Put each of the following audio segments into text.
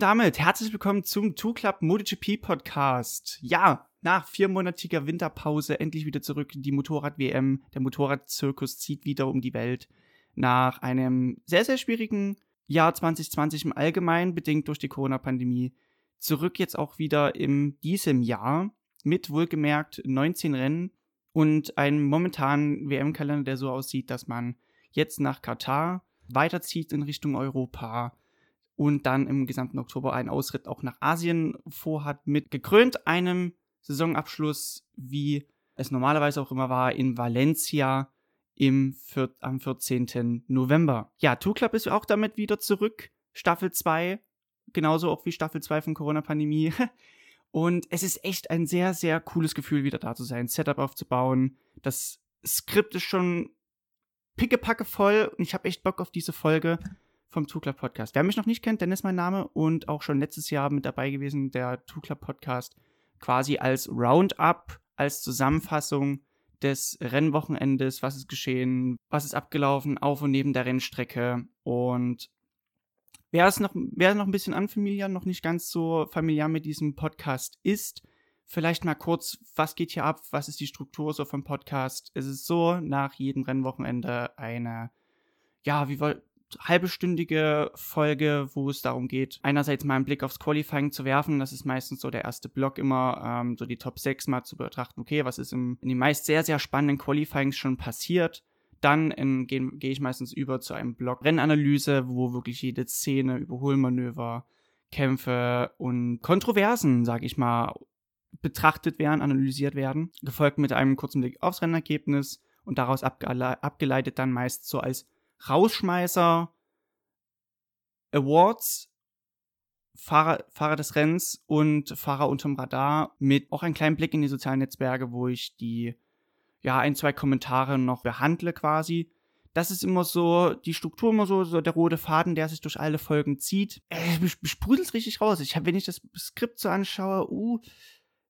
Und damit herzlich willkommen zum Two Club MotoGP Podcast. Ja, nach viermonatiger Winterpause endlich wieder zurück. Die Motorrad-WM, der Motorradzirkus zieht wieder um die Welt. Nach einem sehr, sehr schwierigen Jahr 2020 im Allgemeinen, bedingt durch die Corona-Pandemie. Zurück jetzt auch wieder in diesem Jahr mit wohlgemerkt 19 Rennen und einem momentanen WM-Kalender, der so aussieht, dass man jetzt nach Katar weiterzieht in Richtung Europa und dann im gesamten Oktober einen Ausritt auch nach Asien vorhat, mit gekrönt einem Saisonabschluss, wie es normalerweise auch immer war, in Valencia im am 14. November. Ja, Two Club ist auch damit wieder zurück. Staffel 2, genauso auch wie Staffel 2 von Corona-Pandemie. Und es ist echt ein sehr, sehr cooles Gefühl, wieder da zu sein, Setup aufzubauen. Das Skript ist schon pickepacke voll und ich habe echt Bock auf diese Folge vom Club Podcast. Wer mich noch nicht kennt, Dennis mein Name und auch schon letztes Jahr mit dabei gewesen, der Club Podcast, quasi als Roundup, als Zusammenfassung des Rennwochenendes, was ist geschehen, was ist abgelaufen, auf und neben der Rennstrecke. Und wer es noch, wer noch ein bisschen unfamiliar, noch nicht ganz so familiar mit diesem Podcast ist, Vielleicht mal kurz, was geht hier ab? Was ist die Struktur so vom Podcast? Es ist so, nach jedem Rennwochenende eine, ja, wie wollt, halbestündige Folge, wo es darum geht, einerseits mal einen Blick aufs Qualifying zu werfen. Das ist meistens so der erste Block immer, ähm, so die Top 6 mal zu betrachten. Okay, was ist im, in den meist sehr, sehr spannenden Qualifyings schon passiert? Dann gehe geh ich meistens über zu einem Block Rennanalyse, wo wirklich jede Szene, Überholmanöver, Kämpfe und Kontroversen, sag ich mal, betrachtet werden, analysiert werden, gefolgt mit einem kurzen Blick aufs Rennergebnis und daraus abgele abgeleitet dann meist so als Rausschmeißer, Awards, Fahrer, Fahrer des Rennens und Fahrer unterm Radar mit auch einem kleinen Blick in die sozialen Netzwerke, wo ich die, ja, ein, zwei Kommentare noch behandle quasi. Das ist immer so, die Struktur immer so, so der rote Faden, der sich durch alle Folgen zieht. Äh, sprudelt richtig raus. Ich hab, wenn ich das Skript so anschaue, uh,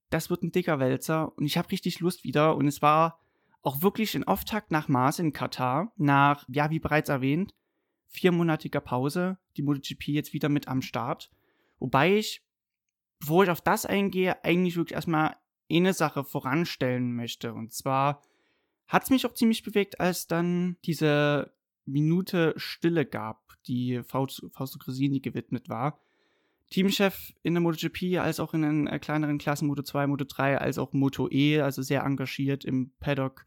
das wird ein dicker Wälzer und ich habe richtig Lust wieder und es war auch wirklich ein Auftakt nach Mars in Katar, nach, ja, wie bereits erwähnt, viermonatiger Pause, die MotoGP jetzt wieder mit am Start. Wobei ich, bevor ich auf das eingehe, eigentlich wirklich erstmal eine Sache voranstellen möchte. Und zwar hat es mich auch ziemlich bewegt, als dann diese Minute Stille gab, die Fausto Gresini gewidmet war. Teamchef in der MotoGP, als auch in den äh, kleineren Klassen Moto 2, Moto 3, als auch Moto E, also sehr engagiert im Paddock.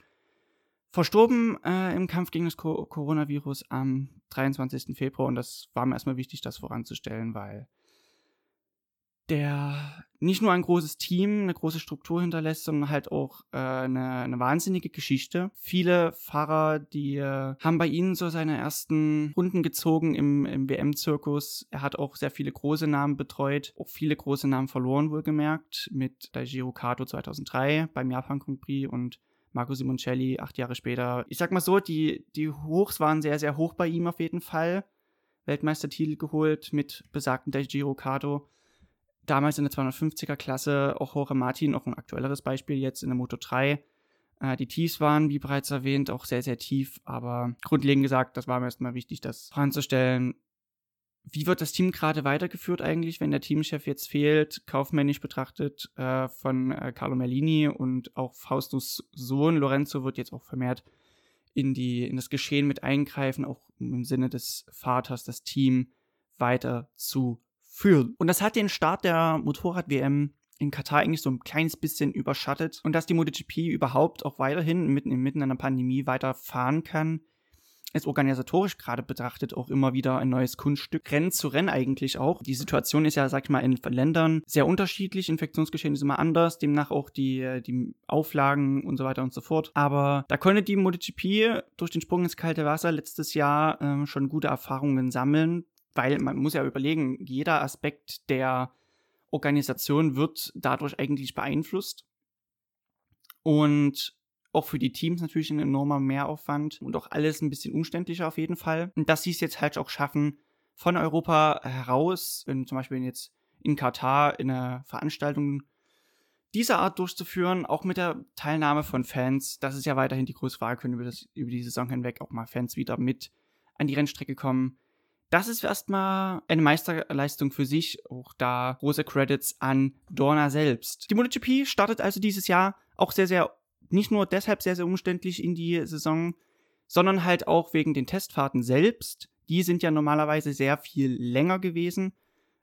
Verstorben äh, im Kampf gegen das Co Coronavirus am 23. Februar und das war mir erstmal wichtig, das voranzustellen, weil der nicht nur ein großes Team, eine große Struktur hinterlässt, sondern halt auch äh, eine, eine wahnsinnige Geschichte. Viele Fahrer, die äh, haben bei ihnen so seine ersten Runden gezogen im, im WM-Zirkus. Er hat auch sehr viele große Namen betreut, auch viele große Namen verloren, wohlgemerkt, mit Daijiro Kato 2003 beim Japan Grand Prix und Marco Simoncelli acht Jahre später. Ich sag mal so, die, die Hochs waren sehr, sehr hoch bei ihm auf jeden Fall. Weltmeistertitel geholt mit besagten Daijiro Kato damals in der 250er Klasse auch Jorge Martin, auch ein aktuelleres Beispiel jetzt in der Moto 3. Äh, die Tiefs waren, wie bereits erwähnt, auch sehr, sehr tief, aber grundlegend gesagt, das war mir erstmal wichtig, das voranzustellen. Wie wird das Team gerade weitergeführt eigentlich, wenn der Teamchef jetzt fehlt, kaufmännisch betrachtet äh, von äh, Carlo Merlini und auch Faustus Sohn Lorenzo wird jetzt auch vermehrt in, die, in das Geschehen mit eingreifen, auch im Sinne des Vaters, das Team weiter zu führen. Und das hat den Start der Motorrad-WM in Katar eigentlich so ein kleines bisschen überschattet. Und dass die MotoGP überhaupt auch weiterhin mitten inmitten einer Pandemie weiterfahren kann, ist organisatorisch gerade betrachtet auch immer wieder ein neues Kunststück. Rennen zu Rennen eigentlich auch. Die Situation ist ja, sag ich mal, in Ländern sehr unterschiedlich. Infektionsgeschehen ist immer anders, demnach auch die, die Auflagen und so weiter und so fort. Aber da konnte die MotoGP durch den Sprung ins kalte Wasser letztes Jahr äh, schon gute Erfahrungen sammeln weil man muss ja überlegen, jeder Aspekt der Organisation wird dadurch eigentlich beeinflusst. Und auch für die Teams natürlich ein enormer Mehraufwand und auch alles ein bisschen umständlicher auf jeden Fall. Und dass sie es jetzt halt auch schaffen, von Europa heraus, wenn zum Beispiel jetzt in Katar in einer Veranstaltung dieser Art durchzuführen, auch mit der Teilnahme von Fans, das ist ja weiterhin die große Frage, können über, das, über die Saison hinweg auch mal Fans wieder mit an die Rennstrecke kommen Das ist erstmal eine Meisterleistung für sich. Auch da große Credits an Dorna selbst. Die MotoGP startet also dieses Jahr auch sehr, sehr, nicht nur deshalb sehr, sehr umständlich in die Saison, sondern halt auch wegen den Testfahrten selbst. Die sind ja normalerweise sehr viel länger gewesen.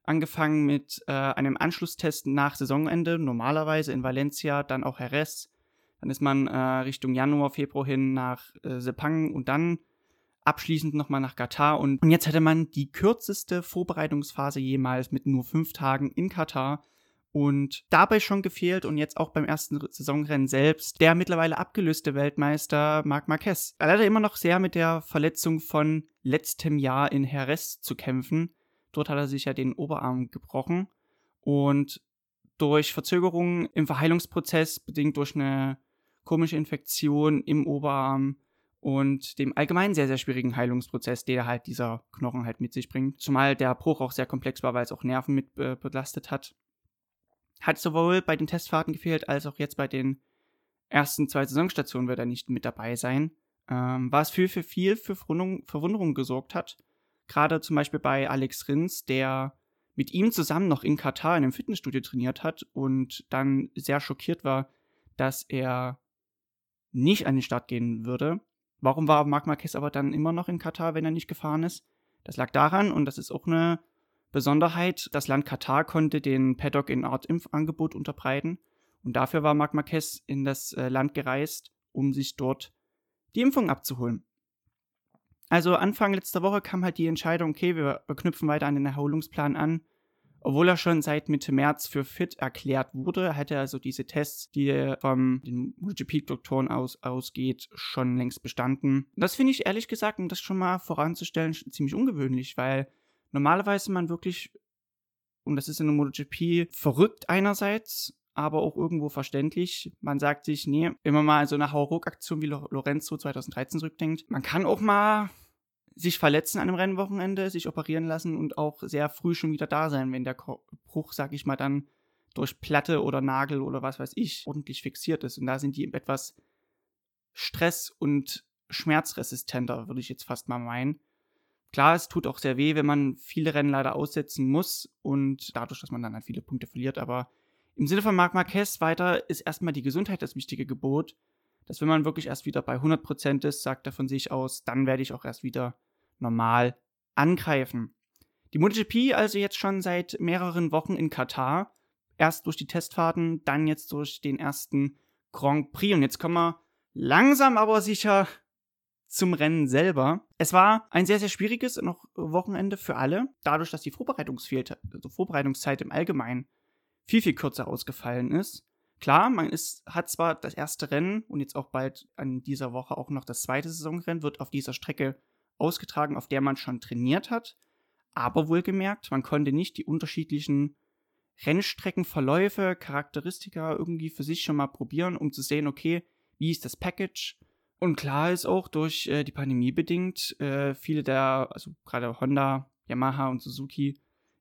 Angefangen mit äh, einem Anschlusstest nach Saisonende, normalerweise in Valencia, dann auch Jerez. Dann ist man äh, Richtung Januar, Februar hin nach äh, Sepang und dann abschließend nochmal nach Katar. Und, und jetzt hätte man die kürzeste Vorbereitungsphase jemals mit nur fünf Tagen in Katar und dabei schon gefehlt und jetzt auch beim ersten Saisonrennen selbst der mittlerweile abgelöste Weltmeister Marc Marquez. Er leider immer noch sehr mit der Verletzung von letztem Jahr in Jerez zu kämpfen. Dort hat er sich ja den Oberarm gebrochen und durch Verzögerungen im Verheilungsprozess, bedingt durch eine komische Infektion im Oberarm und dem allgemein sehr, sehr schwierigen Heilungsprozess, der halt dieser Knochen halt mit sich bringt. Zumal der Bruch auch sehr komplex war, weil es auch Nerven mit äh, belastet hat. Hat sowohl bei den Testfahrten gefehlt, als auch jetzt bei den ersten zwei Saisonstationen wird er nicht mit dabei sein. Ähm, was für, für viel für Verwunderung, Verwunderung gesorgt hat. Gerade zum Beispiel bei Alex Rins, der mit ihm zusammen noch in Katar in einem Fitnessstudio trainiert hat und dann sehr schockiert war, dass er nicht an den Start gehen würde. Warum war Marc Marquez aber dann immer noch in Katar, wenn er nicht gefahren ist? Das lag daran, und das ist auch eine Besonderheit, das Land Katar konnte den Paddock in Art Impfangebot unterbreiten. Und dafür war Marc Marquez in das äh, Land gereist, um sich dort die Impfung abzuholen. Also Anfang letzter Woche kam halt die Entscheidung, okay, wir, knüpfen weiter an den Erholungsplan an. Obwohl er schon seit Mitte März für fit erklärt wurde, hatte er also diese Tests, die vom den MotoGP-Doktoren aus, ausgeht, schon längst bestanden. Das finde ich ehrlich gesagt, um das schon mal voranzustellen, ziemlich ungewöhnlich, weil normalerweise man wirklich, und das ist in der MotoGP verrückt einerseits, aber auch irgendwo verständlich. Man sagt sich, nee, man mal so eine Hauruck-Aktion wie Lorenzo 2013 zurückdenkt, man kann auch mal sich verletzen an einem Rennwochenende, sich operieren lassen und auch sehr früh schon wieder da sein, wenn der Bruch, sag ich mal, dann durch Platte oder Nagel oder was weiß ich ordentlich fixiert ist. Und da sind die etwas stress- und schmerzresistenter, würde ich jetzt fast mal meinen. Klar, es tut auch sehr weh, wenn man viele Rennen leider aussetzen muss und dadurch, dass man dann halt viele Punkte verliert. Aber im Sinne von Marc Marquez weiter ist erstmal die Gesundheit das wichtige Gebot. Dass wenn man wirklich erst wieder bei 100% ist, sagt er von sich aus, dann werde ich auch erst wieder normal angreifen. Die MotoGP also jetzt schon seit mehreren Wochen in Katar. Erst durch die Testfahrten, dann jetzt durch den ersten Grand Prix. Und jetzt kommen wir langsam aber sicher zum Rennen selber. Es war ein sehr, sehr schwieriges noch Wochenende für alle, dadurch, dass die also Vorbereitungszeit im Allgemeinen viel, viel kürzer ausgefallen ist. Klar, man ist, hat zwar das erste Rennen und jetzt auch bald an dieser Woche auch noch das zweite Saisonrennen, wird auf dieser Strecke ausgetragen, auf der man schon trainiert hat. Aber wohlgemerkt, man konnte nicht die unterschiedlichen Rennstreckenverläufe, Charakteristika irgendwie für sich schon mal probieren, um zu sehen, okay, wie ist das Package, und klar ist auch durch äh, die Pandemie bedingt, äh, viele der, also gerade Honda, Yamaha und Suzuki,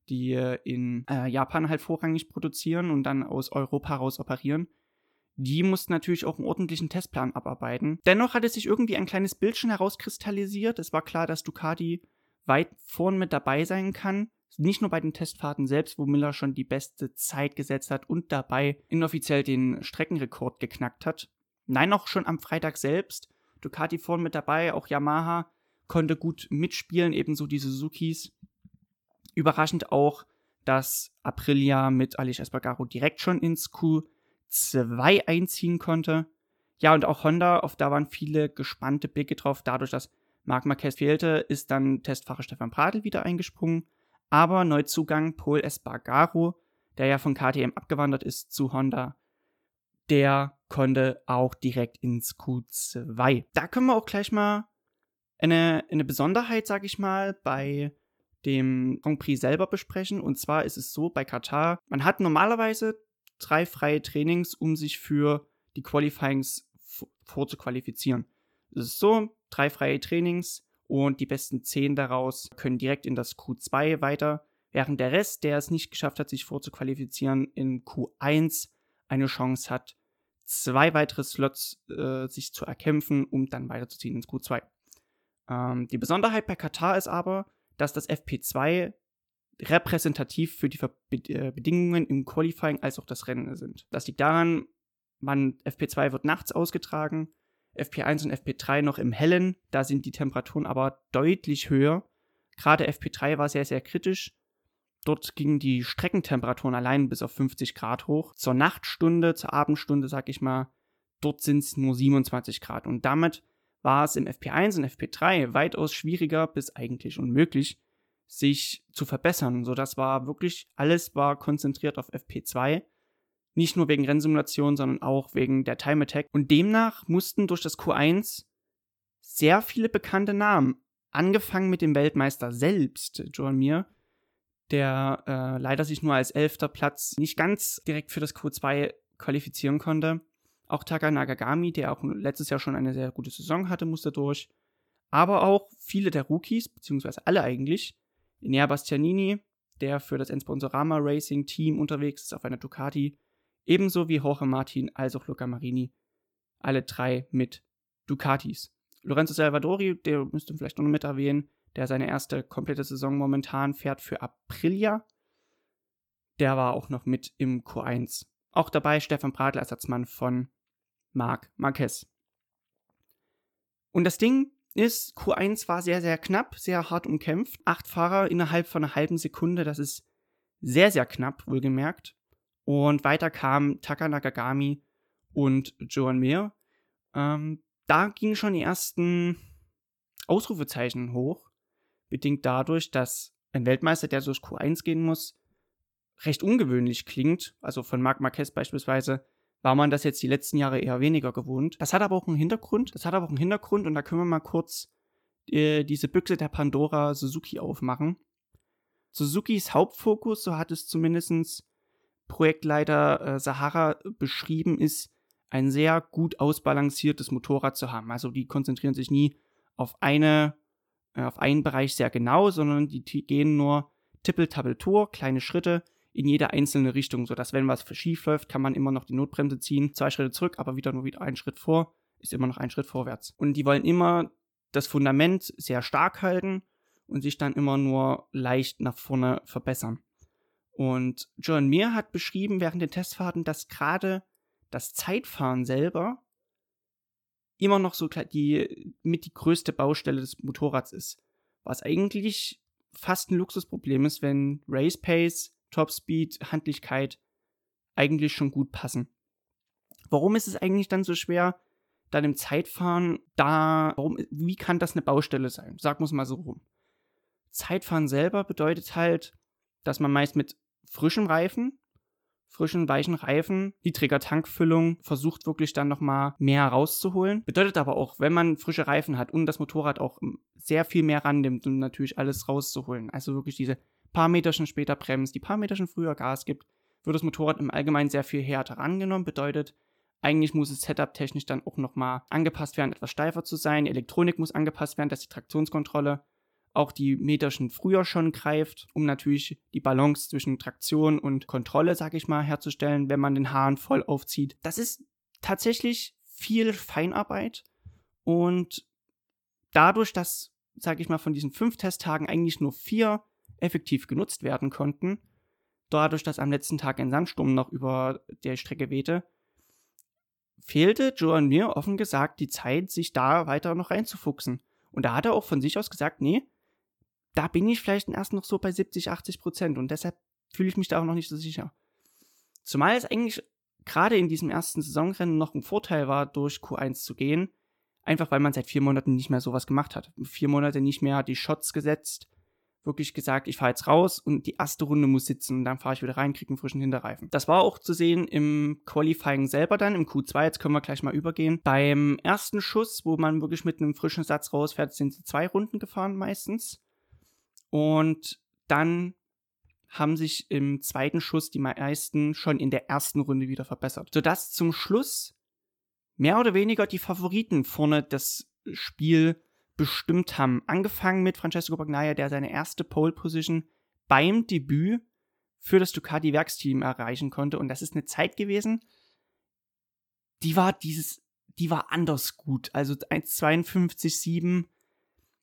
die äh, in Japan halt vorrangig produzieren und dann aus Europa raus operieren, die mussten natürlich auch einen ordentlichen Testplan abarbeiten. Dennoch hatte sich irgendwie ein kleines Bild schon herauskristallisiert. Es war klar, dass Ducati weit vorn mit dabei sein kann. Nicht nur bei den Testfahrten selbst, wo Miller schon die beste Zeit gesetzt hat und dabei inoffiziell den Streckenrekord geknackt hat. Nein, auch schon am Freitag selbst. Ducati vorne mit dabei, auch Yamaha konnte gut mitspielen, ebenso die Suzukis. Überraschend auch, dass Aprilia mit Alice Espargaro direkt schon ins Q2 einziehen konnte. Ja, und auch Honda, auf da waren viele gespannte Blicke drauf. Dadurch, dass Marc Marquez fehlte, ist dann Testfahrer Stefan Pradl wieder eingesprungen. Aber Neuzugang Paul Espargaro, der ja von KTM abgewandert ist zu Honda, der konnte auch direkt ins Q2. Da können wir auch gleich mal eine, eine Besonderheit, sag ich mal, bei dem Grand Prix selber besprechen. Und zwar ist es so bei Katar, man hat normalerweise drei freie Trainings, um sich für die Qualifyings vorzuqualifizieren. Es ist so, drei freie Trainings und die besten zehn daraus können direkt in das Q2 weiter, während der Rest, der es nicht geschafft hat, sich vorzuqualifizieren, in Q1 eine Chance hat, zwei weitere Slots äh, sich zu erkämpfen, um dann weiterzuziehen ins Q2. Ähm, die Besonderheit bei Katar ist aber, dass das FP2 repräsentativ für die Ver äh, Bedingungen im Qualifying als auch das Rennen sind. Das liegt daran, man, FP2 wird nachts ausgetragen, FP1 und FP3 noch im Hellen, da sind die Temperaturen aber deutlich höher. Gerade FP3 war sehr, sehr kritisch. Dort gingen die Streckentemperaturen allein bis auf 50 Grad hoch. Zur Nachtstunde, zur Abendstunde, sag ich mal, dort sind es nur 27 Grad. Und damit war es im FP1 und FP3 weitaus schwieriger bis eigentlich unmöglich, sich zu verbessern. So, das war wirklich, alles war konzentriert auf FP2. Nicht nur wegen Rennsimulation, sondern auch wegen der Time Attack. Und demnach mussten durch das Q1 sehr viele bekannte Namen, angefangen mit dem Weltmeister selbst, Joan Mir, der äh, leider sich nur als elfter Platz nicht ganz direkt für das Q2 qualifizieren konnte. Auch Taka Nagagami, der auch letztes Jahr schon eine sehr gute Saison hatte, musste durch. Aber auch viele der Rookies, beziehungsweise alle eigentlich, Inea Bastianini, der für das Ensponsorama Racing Team unterwegs ist auf einer Ducati, ebenso wie Jorge Martin als auch Luca Marini. Alle drei mit Ducatis. Lorenzo Salvadori, der müsste vielleicht noch mit erwähnen, der seine erste komplette Saison momentan fährt für Aprilia. Der war auch noch mit im Q1. Auch dabei Stefan Bradl, Ersatzmann von Marc Marquez. Und das Ding ist, Q1 war sehr, sehr knapp, sehr hart umkämpft. Acht Fahrer innerhalb von einer halben Sekunde, das ist sehr, sehr knapp, wohlgemerkt. Und weiter kamen Taka Nakagami und Joan Mir. Ähm, da gingen schon die ersten Ausrufezeichen hoch, bedingt dadurch, dass ein Weltmeister, der durch Q1 gehen muss, recht ungewöhnlich klingt. Also von Marc Marquez beispielsweise war man das jetzt die letzten Jahre eher weniger gewohnt. Das hat aber auch einen Hintergrund. Das hat aber auch einen Hintergrund und da können wir mal kurz äh, diese Büchse der Pandora Suzuki aufmachen. Suzukis Hauptfokus, so hat es zumindest Projektleiter äh, Sahara beschrieben, ist, ein sehr gut ausbalanciertes Motorrad zu haben. Also die konzentrieren sich nie auf eine, auf einen Bereich sehr genau, sondern die gehen nur Tippel-Tappel-Tour, kleine Schritte, in jede einzelne Richtung, sodass, wenn was schief läuft, kann man immer noch die Notbremse ziehen, zwei Schritte zurück, aber wieder nur wieder einen Schritt vor, ist immer noch ein Schritt vorwärts. Und die wollen immer das Fundament sehr stark halten und sich dann immer nur leicht nach vorne verbessern. Und John Mir hat beschrieben während den Testfahrten, dass gerade das Zeitfahren selber immer noch so die mit die größte Baustelle des Motorrads ist. Was eigentlich fast ein Luxusproblem ist, wenn Race Pace Topspeed, Handlichkeit eigentlich schon gut passen. Warum ist es eigentlich dann so schwer, dann im Zeitfahren da, warum, wie kann das eine Baustelle sein? Wir es mal so rum. Zeitfahren selber bedeutet halt, dass man meist mit frischem Reifen, frischen, weichen Reifen, niedriger Tankfüllung versucht wirklich dann nochmal mehr rauszuholen. Bedeutet aber auch, wenn man frische Reifen hat und das Motorrad auch sehr viel mehr rannimmt, um natürlich alles rauszuholen. Also wirklich diese paar Meterchen später bremst, die paar Meterchen früher Gas gibt, wird das Motorrad im Allgemeinen sehr viel härter rangenommen. Bedeutet, eigentlich muss es setup-technisch dann auch nochmal angepasst werden, etwas steifer zu sein. Elektronik muss angepasst werden, dass die Traktionskontrolle auch die Meterchen früher schon greift, um natürlich die Balance zwischen Traktion und Kontrolle, sag ich mal, herzustellen, wenn man den Hahn voll aufzieht. Das ist tatsächlich viel Feinarbeit und dadurch, dass, sag ich mal, von diesen fünf Testtagen eigentlich nur vier effektiv genutzt werden konnten. Dadurch, dass am letzten Tag ein Sandsturm noch über der Strecke wehte, fehlte Joan mir offen gesagt die Zeit, sich da weiter noch reinzufuchsen. Und da hat er auch von sich aus gesagt, nee, da bin ich vielleicht erst noch so bei 70, 80 Prozent und deshalb fühle ich mich da auch noch nicht so sicher. Zumal es eigentlich gerade in diesem ersten Saisonrennen noch ein Vorteil war, durch Q1 zu gehen, einfach weil man seit vier Monaten nicht mehr sowas gemacht hat. Vier Monate nicht mehr die Shots gesetzt, wirklich gesagt, ich fahre jetzt raus und die erste Runde muss sitzen und dann fahre ich wieder rein, kriege einen frischen Hinterreifen. Das war auch zu sehen im Qualifying selber dann, im Q2, jetzt können wir gleich mal übergehen. Beim ersten Schuss, wo man wirklich mit einem frischen Satz rausfährt, sind sie zwei Runden gefahren meistens. Und dann haben sich im zweiten Schuss die meisten schon in der ersten Runde wieder verbessert. Sodass zum Schluss mehr oder weniger die Favoriten vorne das Spiel bestimmt haben. Angefangen mit Francesco Bagnaia, der seine erste Pole Position beim Debüt für das Ducati Werksteam erreichen konnte. Und das ist eine Zeit gewesen, die war dieses, die war anders gut. Also 1,52,7,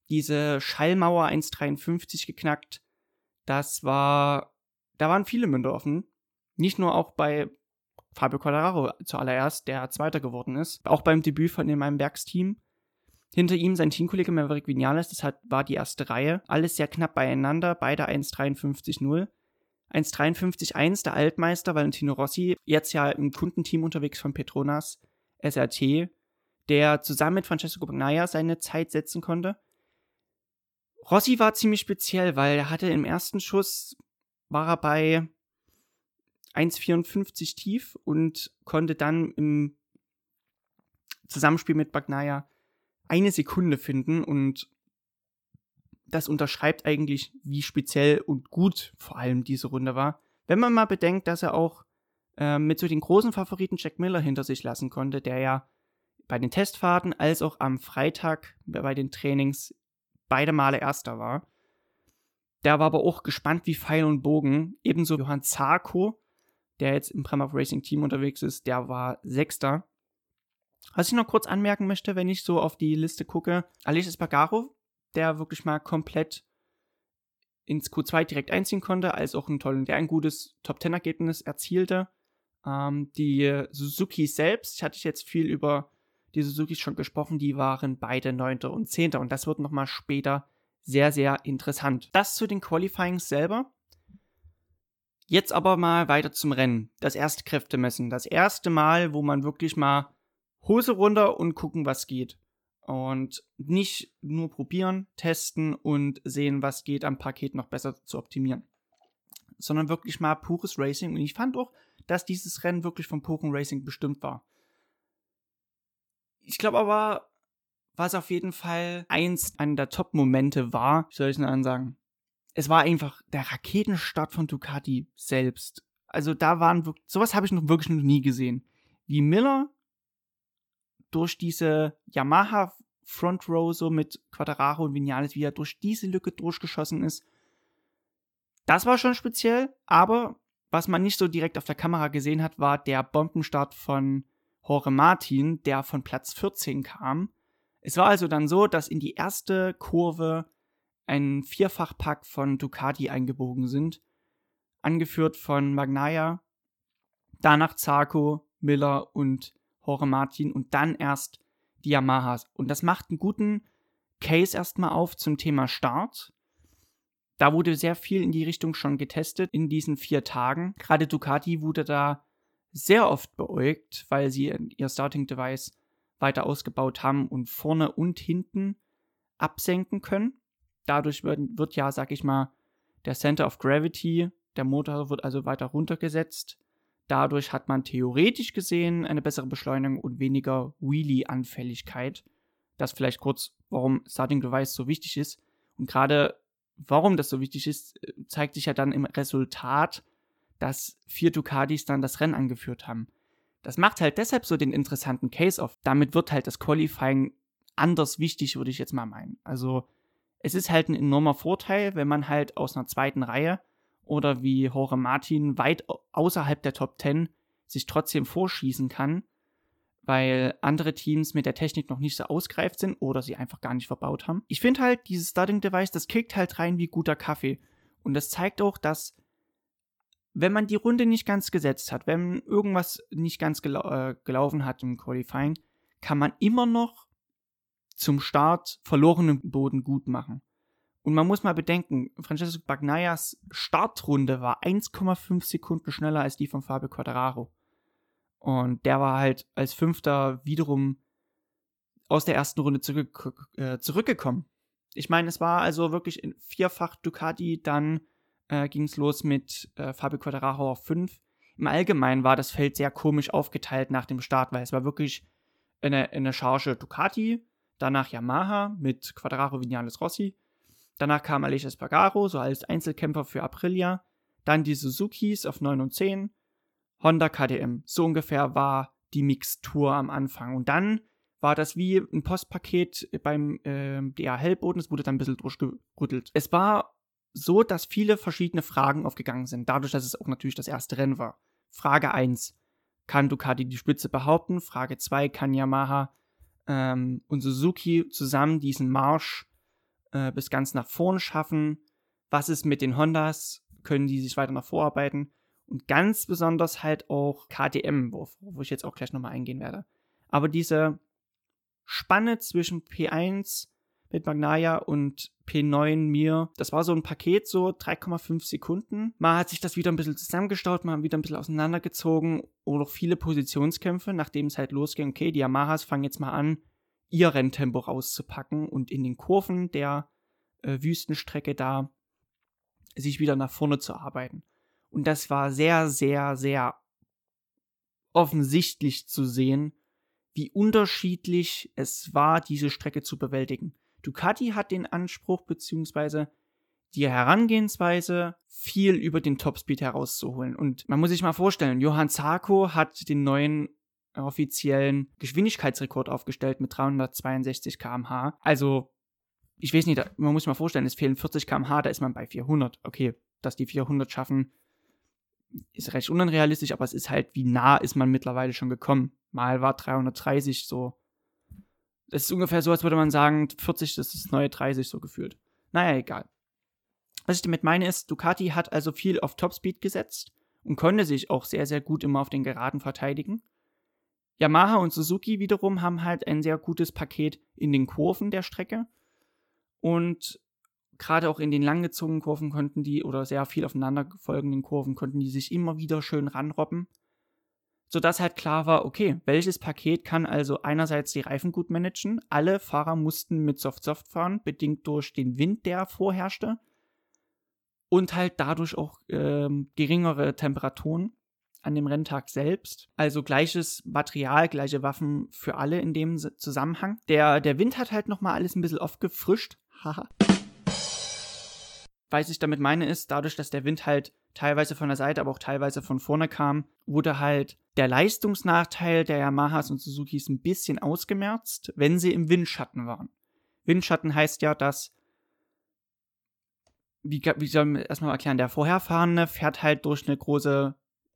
diese Schallmauer 1,53 geknackt. Das war, da waren viele Münder offen. Nicht nur auch bei Fabio Quadraro zuallererst, der Zweiter geworden ist. Auch beim Debüt von in meinem Werksteam. Hinter ihm sein Teamkollege Maverick Vinales, das hat, war die erste Reihe. Alles sehr knapp beieinander, beide 1,53,0. 1,53,1 der Altmeister Valentino Rossi, jetzt ja im Kundenteam unterwegs von Petronas SRT, der zusammen mit Francesco Bagnaia seine Zeit setzen konnte. Rossi war ziemlich speziell, weil er hatte im ersten Schuss, war er bei 1,54 tief und konnte dann im Zusammenspiel mit Bagnaia eine Sekunde finden und das unterschreibt eigentlich, wie speziell und gut vor allem diese Runde war. Wenn man mal bedenkt, dass er auch äh, mit so den großen Favoriten Jack Miller hinter sich lassen konnte, der ja bei den Testfahrten als auch am Freitag bei den Trainings beide Male Erster war. Der war aber auch gespannt wie Pfeil und Bogen. Ebenso Johann Zarko, der jetzt im Pramac Racing Team unterwegs ist, der war Sechster. Was ich noch kurz anmerken möchte, wenn ich so auf die Liste gucke, Alice Espargaro, der wirklich mal komplett ins Q2 direkt einziehen konnte, als auch ein tollen, der ein gutes Top-10-Ergebnis erzielte. Ähm, die Suzuki selbst, hatte ich jetzt viel über die Suzukis schon gesprochen, die waren beide Neunter und Zehnter und das wird nochmal später sehr, sehr interessant. Das zu den Qualifyings selber. Jetzt aber mal weiter zum Rennen. Das erste Kräftemessen. Das erste Mal, wo man wirklich mal Hose runter und gucken, was geht. Und nicht nur probieren, testen und sehen, was geht am Paket noch besser zu optimieren. Sondern wirklich mal pures Racing. Und ich fand auch, dass dieses Rennen wirklich vom puren Racing bestimmt war. Ich glaube aber, was auf jeden Fall eins an der Top-Momente war, soll ich nur sagen, es war einfach der Raketenstart von Ducati selbst. Also da waren wirklich, sowas habe ich noch wirklich noch nie gesehen. Wie Miller durch diese Yamaha Front Row so mit Quadraro und Vinales, wie er durch diese Lücke durchgeschossen ist. Das war schon speziell, aber was man nicht so direkt auf der Kamera gesehen hat, war der Bombenstart von Jorge Martin, der von Platz 14 kam. Es war also dann so, dass in die erste Kurve ein Vierfachpack von Ducati eingebogen sind, angeführt von Magnaia, danach Zarco, Miller und Jorge Martin und dann erst die Yamahas. Und das macht einen guten Case erstmal auf zum Thema Start. Da wurde sehr viel in die Richtung schon getestet in diesen vier Tagen. Gerade Ducati wurde da sehr oft beäugt, weil sie ihr Starting Device weiter ausgebaut haben und vorne und hinten absenken können. Dadurch wird, wird ja, sag ich mal, der Center of Gravity, der Motor wird also weiter runtergesetzt. Dadurch hat man theoretisch gesehen eine bessere Beschleunigung und weniger Wheelie-Anfälligkeit. Das vielleicht kurz, warum Starting Device so wichtig ist. Und gerade warum das so wichtig ist, zeigt sich ja dann im Resultat, dass vier Ducatis dann das Rennen angeführt haben. Das macht halt deshalb so den interessanten Case auf. Damit wird halt das Qualifying anders wichtig, würde ich jetzt mal meinen. Also es ist halt ein enormer Vorteil, wenn man halt aus einer zweiten Reihe oder wie Jorge Martin weit außerhalb der Top 10 sich trotzdem vorschießen kann, weil andere Teams mit der Technik noch nicht so ausgereift sind oder sie einfach gar nicht verbaut haben. Ich finde halt, dieses Starting Device, das kickt halt rein wie guter Kaffee. Und das zeigt auch, dass wenn man die Runde nicht ganz gesetzt hat, wenn irgendwas nicht ganz gelau äh, gelaufen hat im Qualifying, kann man immer noch zum Start verlorenen Boden gut machen. Und man muss mal bedenken, Francesco Bagnaias Startrunde war 1,5 Sekunden schneller als die von Fabio Quadraro. Und der war halt als Fünfter wiederum aus der ersten Runde zurück, äh, zurückgekommen. Ich meine, es war also wirklich in vierfach Ducati, dann äh, ging es los mit äh, Fabio Quadraro auf 5. Im Allgemeinen war das Feld sehr komisch aufgeteilt nach dem Start, weil es war wirklich eine, eine Charge Ducati, danach Yamaha mit Quadraro Vinales Rossi, Danach kam Aleix Espargaro, so als Einzelkämpfer für Aprilia. Dann die Suzukis auf 9 und 10. Honda KTM. So ungefähr war die Mixtur am Anfang. Und dann war das wie ein Postpaket beim äh, DR Hellboden. Es wurde dann ein bisschen durchgerüttelt. Es war so, dass viele verschiedene Fragen aufgegangen sind. Dadurch, dass es auch natürlich das erste Rennen war. Frage 1. Kann Ducati die Spitze behaupten? Frage 2. Kann Yamaha ähm, und Suzuki zusammen diesen Marsch äh, bis ganz nach vorn schaffen? Was ist mit den Hondas? Können die sich weiter nach vorarbeiten? Und ganz besonders halt auch KTM, wo, wo ich jetzt auch gleich nochmal eingehen werde. Aber diese Spanne zwischen P1 mit Magnaya und P9 mir, das war so ein Paket, so 3,5 Sekunden. Mal hat sich das wieder ein bisschen zusammengestaut, mal wieder ein bisschen auseinandergezogen oder viele Positionskämpfe, nachdem es halt losging, okay, die Yamahas fangen jetzt mal an, ihr Renntempo rauszupacken und in den Kurven der äh, Wüstenstrecke da sich wieder nach vorne zu arbeiten. Und das war sehr, sehr, sehr offensichtlich zu sehen, wie unterschiedlich es war, diese Strecke zu bewältigen. Ducati hat den Anspruch bzw. die Herangehensweise, viel über den Topspeed herauszuholen. Und man muss sich mal vorstellen, Johann Zarko hat den neuen offiziellen Geschwindigkeitsrekord aufgestellt mit 362 km/h. Also, ich weiß nicht, man muss sich mal vorstellen, es fehlen 40 km/h, da ist man bei 400. Okay, dass die 400 schaffen, ist recht unrealistisch, aber es ist halt, wie nah ist man mittlerweile schon gekommen. Mal war 330 so. Das ist ungefähr so, als würde man sagen, 40 das ist das neue 30 so gefühlt. Naja, egal. Was ich damit meine ist, Ducati hat also viel auf Topspeed gesetzt und konnte sich auch sehr, sehr gut immer auf den Geraden verteidigen. Yamaha und Suzuki wiederum haben halt ein sehr gutes Paket in den Kurven der Strecke und gerade auch in den langgezogenen Kurven konnten die, oder sehr viel aufeinander folgenden Kurven, konnten die sich immer wieder schön ranrobben. Sodass halt klar war, okay, welches Paket kann also einerseits die Reifen gut managen. Alle Fahrer mussten mit Soft-Soft fahren, bedingt durch den Wind, der vorherrschte. Und halt dadurch auch ähm, geringere Temperaturen an dem Renntag selbst. Also gleiches Material, gleiche Waffen für alle in dem Zusammenhang. Der, der Wind hat halt nochmal alles ein bisschen aufgefrischt. Haha was ich damit meine, ist, dadurch, dass der Wind halt teilweise von der Seite, aber auch teilweise von vorne kam, wurde halt der Leistungsnachteil der Yamahas und Suzukis ein bisschen ausgemerzt, wenn sie im Windschatten waren. Windschatten heißt ja, dass, wie, wie soll man erstmal erklären, der Vorherfahrende fährt halt durch eine große,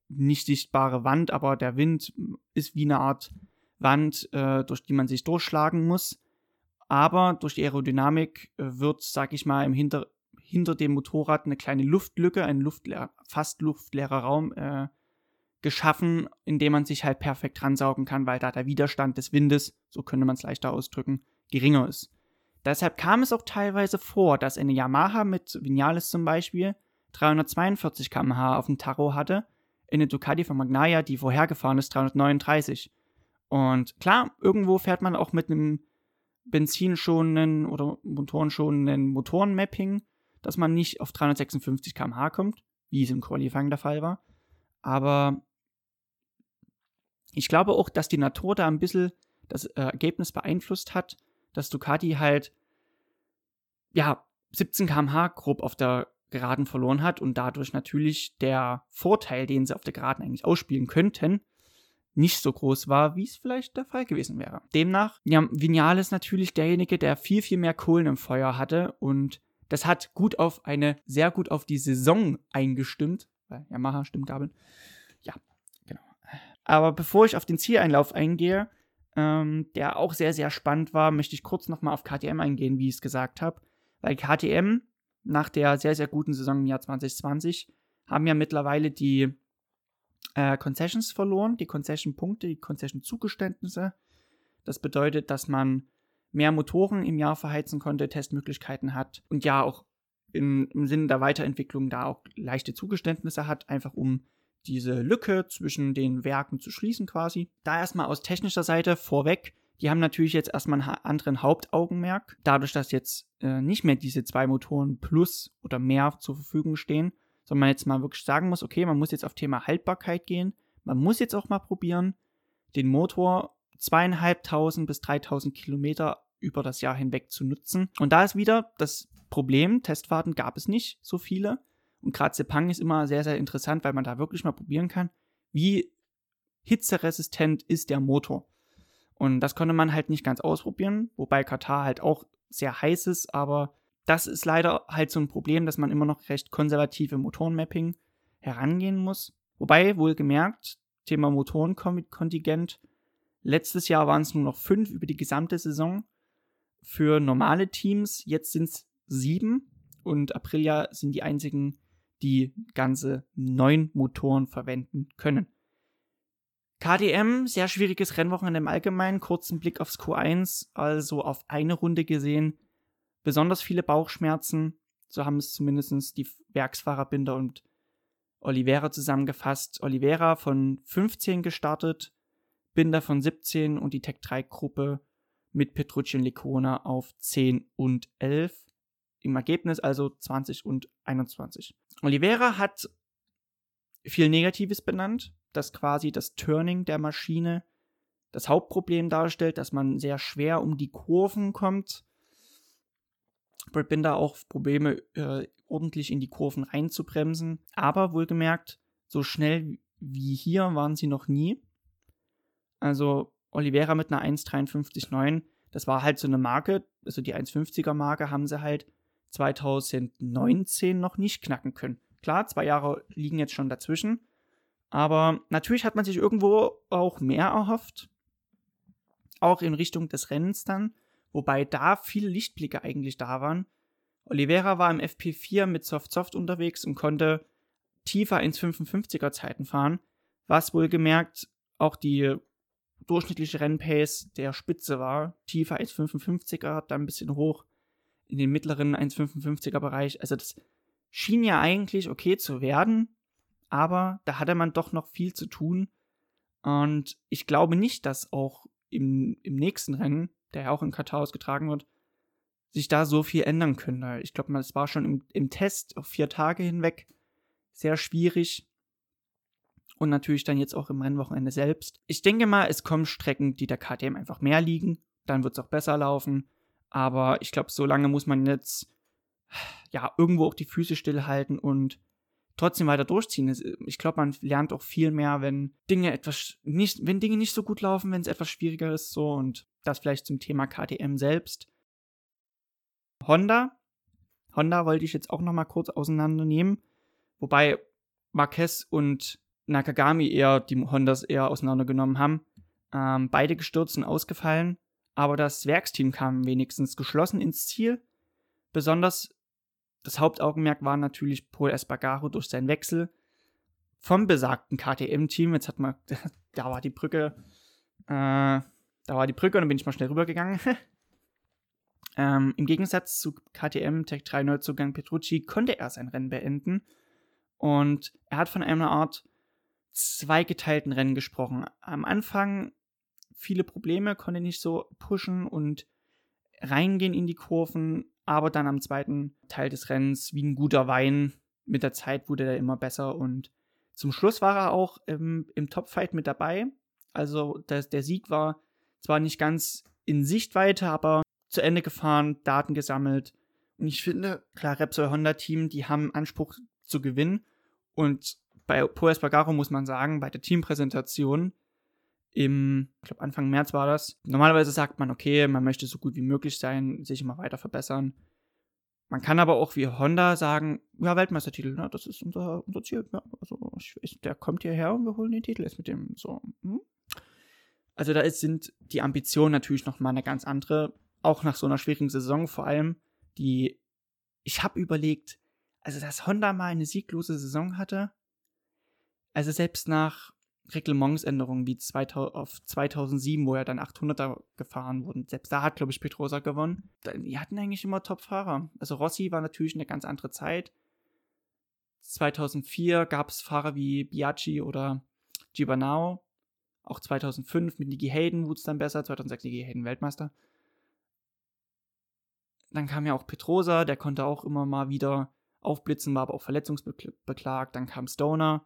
nicht sichtbare Wand, aber der Wind ist wie eine Art Wand, äh, durch die man sich durchschlagen muss. Aber durch die Aerodynamik äh, wird, sag ich mal, im Hinter hinter dem Motorrad eine kleine Luftlücke, ein luftleer, fast luftleerer Raum äh, geschaffen, in dem man sich halt perfekt ransaugen kann, weil da der Widerstand des Windes, so könnte man es leichter ausdrücken, geringer ist. Deshalb kam es auch teilweise vor, dass eine Yamaha mit Vinales zum Beispiel 342 km/h auf dem Tacho hatte, eine Ducati von Magnaya, die vorhergefahren ist, 339. Und klar, irgendwo fährt man auch mit einem benzinschonenden oder motorenschonenden Motorenmapping dass man nicht auf 356 km/h kommt, wie es im Qualifying der Fall war. Aber ich glaube auch, dass die Natur da ein bisschen das äh, Ergebnis beeinflusst hat, dass Ducati halt, ja, 17 km/h grob auf der Geraden verloren hat und dadurch natürlich der Vorteil, den sie auf der Geraden eigentlich ausspielen könnten, nicht so groß war, wie es vielleicht der Fall gewesen wäre. Demnach, ja, Vinales natürlich derjenige, der viel, viel mehr Kohlen im Feuer hatte und das hat gut auf eine, sehr gut auf die Saison eingestimmt. Weil Yamaha stimmt Gabeln. Ja, genau. Aber bevor ich auf den Zieleinlauf eingehe, ähm, der auch sehr, sehr spannend war, möchte ich kurz nochmal auf KTM eingehen, wie ich es gesagt habe. Weil KTM nach der sehr, sehr guten Saison im Jahr 2020 haben ja mittlerweile die äh, Concessions verloren, die Concession-Punkte, die Concession-Zugeständnisse. Das bedeutet, dass man mehr Motoren im Jahr verheizen konnte, Testmöglichkeiten hat und ja auch in, im Sinne der Weiterentwicklung da auch leichte Zugeständnisse hat, einfach um diese Lücke zwischen den Werken zu schließen quasi. Da erstmal aus technischer Seite vorweg, die haben natürlich jetzt erstmal einen anderen Hauptaugenmerk, dadurch, dass jetzt äh, nicht mehr diese zwei Motoren plus oder mehr zur Verfügung stehen, sondern man jetzt mal wirklich sagen muss, okay, man muss jetzt auf Thema Haltbarkeit gehen, man muss jetzt auch mal probieren, den Motor zweieinhalbtausend bis dreitausend Kilometer über das Jahr hinweg zu nutzen. Und da ist wieder das Problem, Testfahrten gab es nicht so viele. Und gerade Sepang ist immer sehr, sehr interessant, weil man da wirklich mal probieren kann, wie hitzeresistent ist der Motor. Und das konnte man halt nicht ganz ausprobieren, wobei Katar halt auch sehr heiß ist, aber das ist leider halt so ein Problem, dass man immer noch recht konservative Motorenmapping herangehen muss. Wobei, wohlgemerkt, Thema Motorenkontingent, Letztes Jahr waren es nur noch fünf über die gesamte Saison. für normale Teams. Jetzt sind es sieben und Aprilia sind die einzigen, die ganze neun Motoren verwenden können. KDM, sehr schwieriges Rennwochenende im Allgemeinen, kurzen Blick aufs Q1, also auf eine Runde gesehen, besonders viele Bauchschmerzen, so haben es zumindest die Werksfahrer Binder und Oliveira zusammengefasst. Oliveira von 15 gestartet, Binder von 17 und die Tech 3 Gruppe mit Petrucci und Licona auf 10 und 11. Im Ergebnis also 20 und 21. Oliveira hat viel Negatives benannt, dass quasi das Turning der Maschine das Hauptproblem darstellt, dass man sehr schwer um die Kurven kommt. Brad Binder auch Probleme, äh, ordentlich in die Kurven reinzubremsen. Aber wohlgemerkt, so schnell wie hier waren sie noch nie. Also Oliveira mit einer 1,53,9, das war halt so eine Marke, also die 1,50er Marke haben sie halt 2019 noch nicht knacken können. Klar, zwei Jahre liegen jetzt schon dazwischen, aber natürlich hat man sich irgendwo auch mehr erhofft. Auch in Richtung des Rennens dann. Wobei da viele Lichtblicke eigentlich da waren. Oliveira war im FP4 mit Soft-Soft unterwegs und konnte tiefer 1,55er Zeiten fahren, was wohlgemerkt auch die durchschnittliche Rennpace der Spitze war. Tiefer 1,55er, dann ein bisschen hoch in den mittleren 1,55er Bereich. Also das schien ja eigentlich okay zu werden, aber da hatte man doch noch viel zu tun. Und ich glaube nicht, dass auch im, im nächsten Rennen, der ja auch in Katar ausgetragen wird, sich da so viel ändern könnte. Ich glaube, es war schon im, im Test auf vier Tage hinweg sehr schwierig. Und natürlich dann jetzt auch im Rennwochenende selbst. Ich denke mal, es kommen Strecken, die der KTM einfach mehr liegen. Dann wird es auch besser laufen. Aber ich glaube, so lange muss man jetzt ja irgendwo auch die Füße stillhalten und trotzdem weiter durchziehen. Ich glaube, man lernt auch viel mehr, wenn Dinge etwas nicht, wenn Dinge nicht so gut laufen, wenn es etwas schwieriger ist, so und das vielleicht zum Thema KTM selbst. Honda. Honda wollte ich jetzt auch noch mal kurz auseinandernehmen, wobei Marquez und Nakagami eher die Hondas eher auseinandergenommen haben. Ähm, beide gestürzt und ausgefallen, aber das Werksteam kam wenigstens geschlossen ins Ziel. Besonders das Hauptaugenmerk war natürlich Paul Espargaro durch seinen Wechsel vom besagten KTM-Team. Jetzt hat man, da war die Brücke, äh, da war die Brücke und dann bin ich mal schnell rübergegangen. ähm, Im Gegensatz zu KTM Tech 3 Neuzugang Petrucci konnte er sein Rennen beenden und er hat von einer Art zweigeteilten Rennen gesprochen. Am Anfang viele Probleme, konnte nicht so pushen und reingehen in die Kurven, aber dann am zweiten Teil des Rennens wie ein guter Wein. Mit der Zeit wurde er immer besser und zum Schluss war er auch im, im Topfight mit dabei. Also das, der Sieg war zwar nicht ganz in Sichtweite, aber zu Ende gefahren, Daten gesammelt. Und ich finde, klar, Repsol Honda Team, die haben Anspruch zu gewinnen. Und bei Poes Bagaro muss man sagen, bei der Teampräsentation im, ich glaube Anfang März war das. Normalerweise sagt man, okay, man möchte so gut wie möglich sein, sich immer weiter verbessern. Man kann aber auch wie Honda sagen, ja, Weltmeistertitel, ne, das ist unser, unser Ziel. Ja, also ich, der kommt hierher und wir holen den Titel jetzt mit dem. So. Hm? Also da ist, sind die Ambitionen natürlich nochmal eine ganz andere. Auch nach so einer schwierigen Saison vor allem, die ich habe überlegt, also dass Honda mal eine sieglose Saison hatte, also selbst nach Reglementsänderungen wie 2000, auf 2007, wo ja dann 800er gefahren wurden. Selbst da hat, glaube ich, Petrosa gewonnen. Die hatten eigentlich immer Top-Fahrer. Also Rossi war natürlich eine ganz andere Zeit. 2004 gab es Fahrer wie Biaggi oder Gibanao. Auch 2005 mit Niki Hayden wurde es dann besser. 2006 Niki Hayden Weltmeister. Dann kam ja auch Petrosa, der konnte auch immer mal wieder aufblitzen, war aber auch verletzungsbeklagt. Dann kam Stoner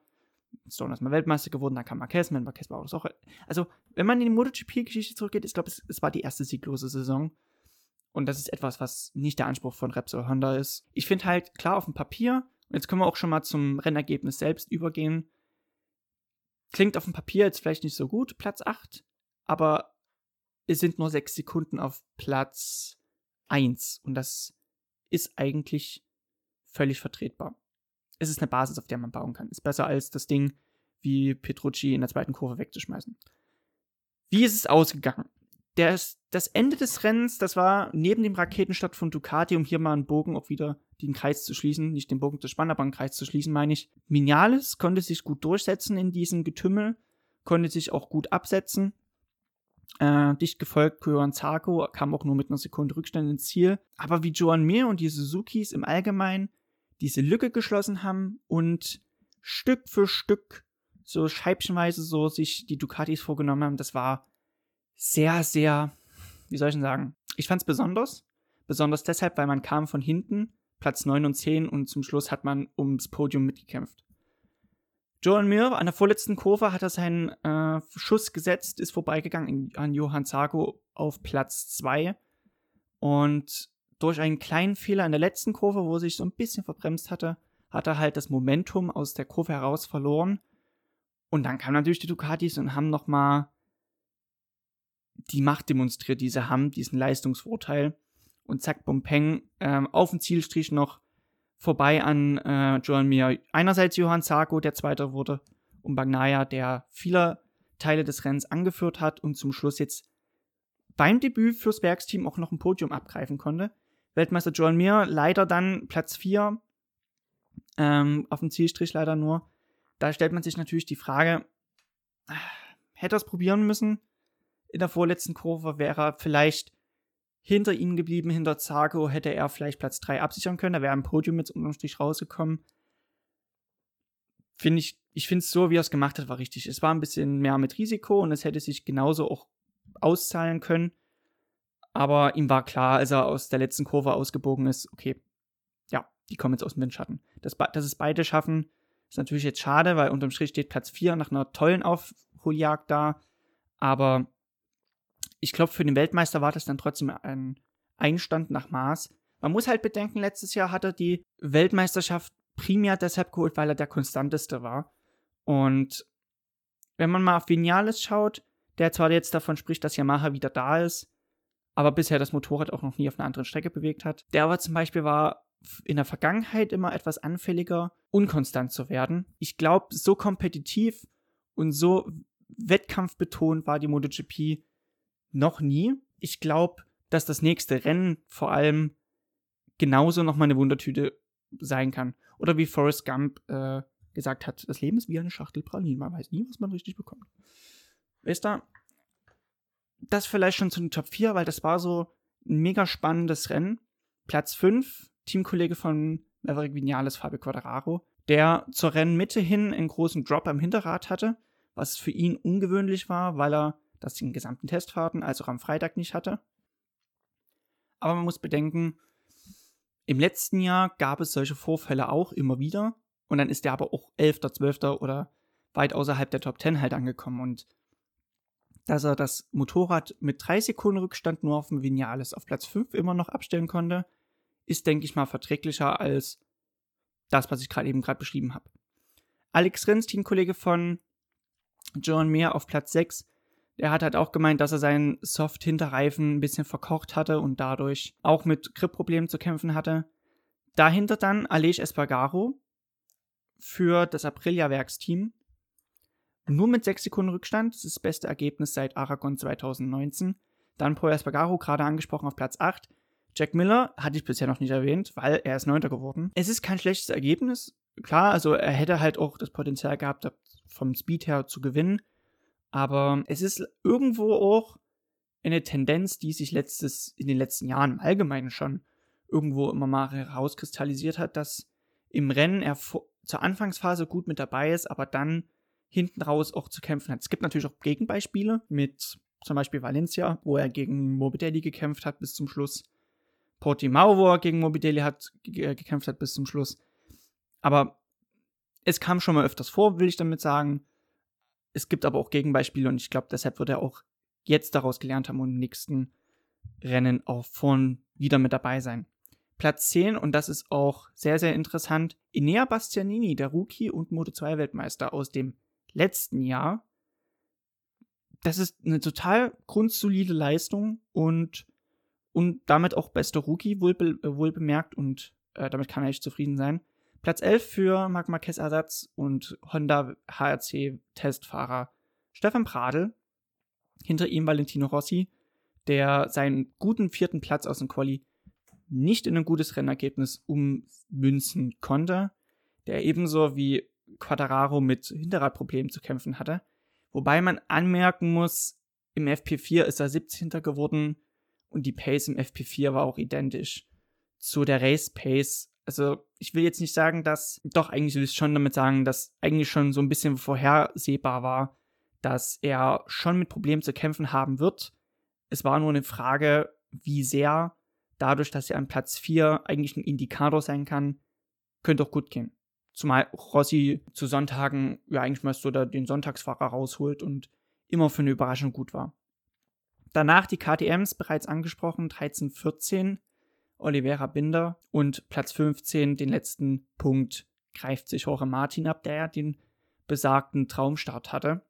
Stone ist mal Weltmeister geworden, dann kam Marquez, mit Marquez war auch. Also, wenn man in die MotoGP-Geschichte zurückgeht, ich glaube, es, es war die erste sieglose Saison. Und das ist etwas, was nicht der Anspruch von Repsol Honda ist. Ich finde halt, klar, auf dem Papier, und jetzt können wir auch schon mal zum Rennergebnis selbst übergehen. Klingt auf dem Papier jetzt vielleicht nicht so gut, Platz 8, aber es sind nur 6 Sekunden auf Platz 1. Und das ist eigentlich völlig vertretbar es ist eine Basis, auf der man bauen kann. Ist besser als das Ding wie Petrucci in der zweiten Kurve wegzuschmeißen. Wie ist es ausgegangen? Ist, das Ende des Rennens, das war neben dem Raketenstart von Ducati, um hier mal einen Bogen auch wieder den Kreis zu schließen, nicht den Bogen zu spannen, aber einen Kreis zu schließen, meine ich. Vinales konnte sich gut durchsetzen in diesem Getümmel, konnte sich auch gut absetzen. Äh, dicht gefolgt Kyoan Zarko, kam auch nur mit einer Sekunde Rückstand ins Ziel. Aber wie Joan Mir und die Suzukis im Allgemeinen diese Lücke geschlossen haben und Stück für Stück so scheibchenweise so sich die Ducatis vorgenommen haben, das war sehr, sehr wie soll ich denn sagen? Ich fand es besonders. Besonders deshalb, weil man kam von hinten, Platz 9 und 10 und zum Schluss hat man ums Podium mitgekämpft. Joan Mir an der vorletzten Kurve hat er seinen äh, Schuss gesetzt, ist vorbeigegangen an Johann Zago auf Platz 2 und durch einen kleinen Fehler in der letzten Kurve, wo er sich so ein bisschen verbremst hatte, hat er halt das Momentum aus der Kurve heraus verloren. Und dann kamen natürlich die Ducatis und haben nochmal die Macht demonstriert, die sie haben, diesen Leistungsvorteil. Und zack, Bompeng ähm, auf dem Zielstrich noch vorbei an äh, Joan Mir. Einerseits Johann Zarko, der Zweiter wurde, und Bagnaya, der viele Teile des Rennens angeführt hat und zum Schluss jetzt beim Debüt fürs Werksteam auch noch ein Podium abgreifen konnte. Weltmeister Joan Mir leider dann Platz 4, ähm, auf dem Zielstrich leider nur. Da stellt man sich natürlich die Frage, hätte er es probieren müssen? in der vorletzten Kurve wäre er vielleicht hinter ihm geblieben, hinter Zago, hätte er vielleicht Platz 3 absichern können. Da wäre ein Podium jetzt unterm Strich rausgekommen. Finde ich, ich finde es so, wie er es gemacht hat, war richtig. Es war ein bisschen mehr mit Risiko und es hätte sich genauso auch auszahlen können. Aber ihm war klar, als er aus der letzten Kurve ausgebogen ist, okay, ja, die kommen jetzt aus dem Windschatten. Dass, dass es beide schaffen, ist natürlich jetzt schade, weil unterm Strich steht Platz 4 nach einer tollen Aufholjagd da. Aber ich glaube, für den Weltmeister war das dann trotzdem ein Einstand nach Maß. Man muss halt bedenken, letztes Jahr hat er die Weltmeisterschaft primär deshalb geholt, weil er der konstanteste war. Und wenn man mal auf Vinales schaut, der zwar jetzt davon spricht, dass Yamaha wieder da ist, aber bisher das Motorrad auch noch nie auf einer anderen Strecke bewegt hat. Der aber zum Beispiel war in der Vergangenheit immer etwas anfälliger, unkonstant zu werden. Ich glaube, so kompetitiv und so wettkampfbetont war die MotoGP noch nie. Ich glaube, dass das nächste Rennen vor allem genauso nochmal eine Wundertüte sein kann. Oder wie Forrest Gump äh, gesagt hat, das Leben ist wie eine Schachtel Pralinen. Man weiß nie, was man richtig bekommt. Weißt du, das vielleicht schon zu den Top 4, weil das war so ein mega spannendes Rennen. Platz 5, Teamkollege von Maverick Vinales, Fabio Quadraro, der zur Rennmitte hin einen großen Drop am Hinterrad hatte, was für ihn ungewöhnlich war, weil er das den gesamten Testfahrten, als auch am Freitag nicht hatte. Aber man muss bedenken, im letzten Jahr gab es solche Vorfälle auch immer wieder. Und dann ist der aber auch 11., 12. oder weit außerhalb der Top 10 halt angekommen. Und dass er das Motorrad mit 3 Sekunden Rückstand nur auf dem Vinales auf Platz 5 immer noch abstellen konnte, ist, denke ich mal, verträglicher als das, was ich gerade eben gerade beschrieben habe. Alex Rins, Teamkollege von John Meyer auf Platz 6, er hat halt auch gemeint, dass er seinen Soft-Hinterreifen ein bisschen verkocht hatte und dadurch auch mit Grip-Problemen zu kämpfen hatte. Dahinter dann Alej Espargaro für das Aprilia-Werksteam. Nur mit 6 Sekunden Rückstand. Das ist das beste Ergebnis seit Aragon 2019. Dann Paul Espargaro, gerade angesprochen, auf Platz 8. Jack Miller hatte ich bisher noch nicht erwähnt, weil er ist Neunter geworden. Es ist kein schlechtes Ergebnis. Klar, also er hätte halt auch das Potenzial gehabt, vom Speed her zu gewinnen. Aber es ist irgendwo auch eine Tendenz, die sich letztes, in den letzten Jahren im Allgemeinen schon irgendwo immer mal herauskristallisiert hat, dass im Rennen er zur Anfangsphase gut mit dabei ist, aber dann hinten raus auch zu kämpfen hat. Es gibt natürlich auch Gegenbeispiele mit zum Beispiel Valencia, wo er gegen Morbidelli gekämpft hat bis zum Schluss. Portimao, wo er gegen Morbidelli hat, gekämpft hat bis zum Schluss. Aber es kam schon mal öfters vor, will ich damit sagen. Es gibt aber auch Gegenbeispiele und ich glaube, deshalb wird er auch jetzt daraus gelernt haben und im nächsten Rennen auch vorn wieder mit dabei sein. Platz 10, und das ist auch sehr, sehr interessant, Inea Bastianini, der Rookie und Moto2-Weltmeister aus dem letzten Jahr. Das ist eine total grundsolide Leistung und, und damit auch bester Rookie, wohl, wohl bemerkt, und äh, damit kann er echt zufrieden sein. Platz 11 für Marc Marquez Ersatz und Honda HRC Testfahrer Stefan Pradl. Hinter ihm Valentino Rossi. der seinen guten vierten Platz aus dem Quali nicht in ein gutes Rennergebnis ummünzen konnte, der ebenso wie Quadraro mit Hinterradproblemen zu kämpfen hatte. Wobei man anmerken muss, im FP4 ist er 17. geworden und die Pace im FP4 war auch identisch zu der Race Pace. Also ich will jetzt nicht sagen, dass, doch eigentlich will ich schon damit sagen, dass eigentlich schon so ein bisschen vorhersehbar war, dass er schon mit Problemen zu kämpfen haben wird. Es war nur eine Frage, wie sehr, dadurch, dass er an Platz 4 eigentlich ein Indikator sein kann, könnte auch gut gehen. Zumal Rossi zu Sonntagen ja eigentlich mal so den Sonntagsfahrer rausholt und immer für eine Überraschung gut war. Danach die KTMs bereits angesprochen, 13, 14, Oliveira Binder und Platz 15, den letzten Punkt, greift sich Jorge Martin ab, der ja den besagten Traumstart hatte.